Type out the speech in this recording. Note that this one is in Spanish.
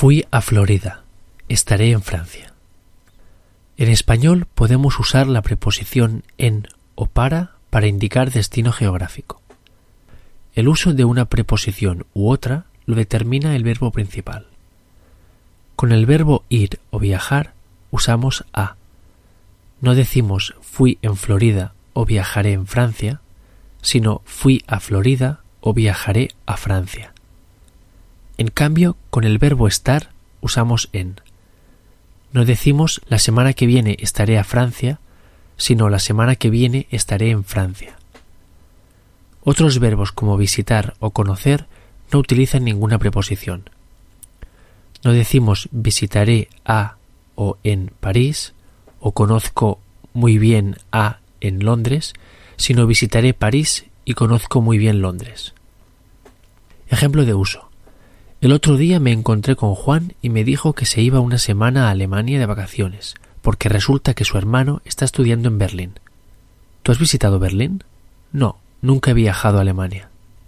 Fui a Florida. Estaré en Francia. En español podemos usar la preposición en o para para indicar destino geográfico. El uso de una preposición u otra lo determina el verbo principal. Con el verbo ir o viajar usamos a. No decimos fui en Florida o viajaré en Francia, sino fui a Florida o viajaré a Francia. En cambio, con el verbo estar usamos en. No decimos la semana que viene estaré a Francia, sino la semana que viene estaré en Francia. Otros verbos como visitar o conocer no utilizan ninguna preposición. No decimos visitaré a o en París o conozco muy bien a en Londres, sino visitaré París y conozco muy bien Londres. Ejemplo de uso. El otro día me encontré con Juan y me dijo que se iba una semana a Alemania de vacaciones, porque resulta que su hermano está estudiando en Berlín. ¿Tú has visitado Berlín? No, nunca he viajado a Alemania.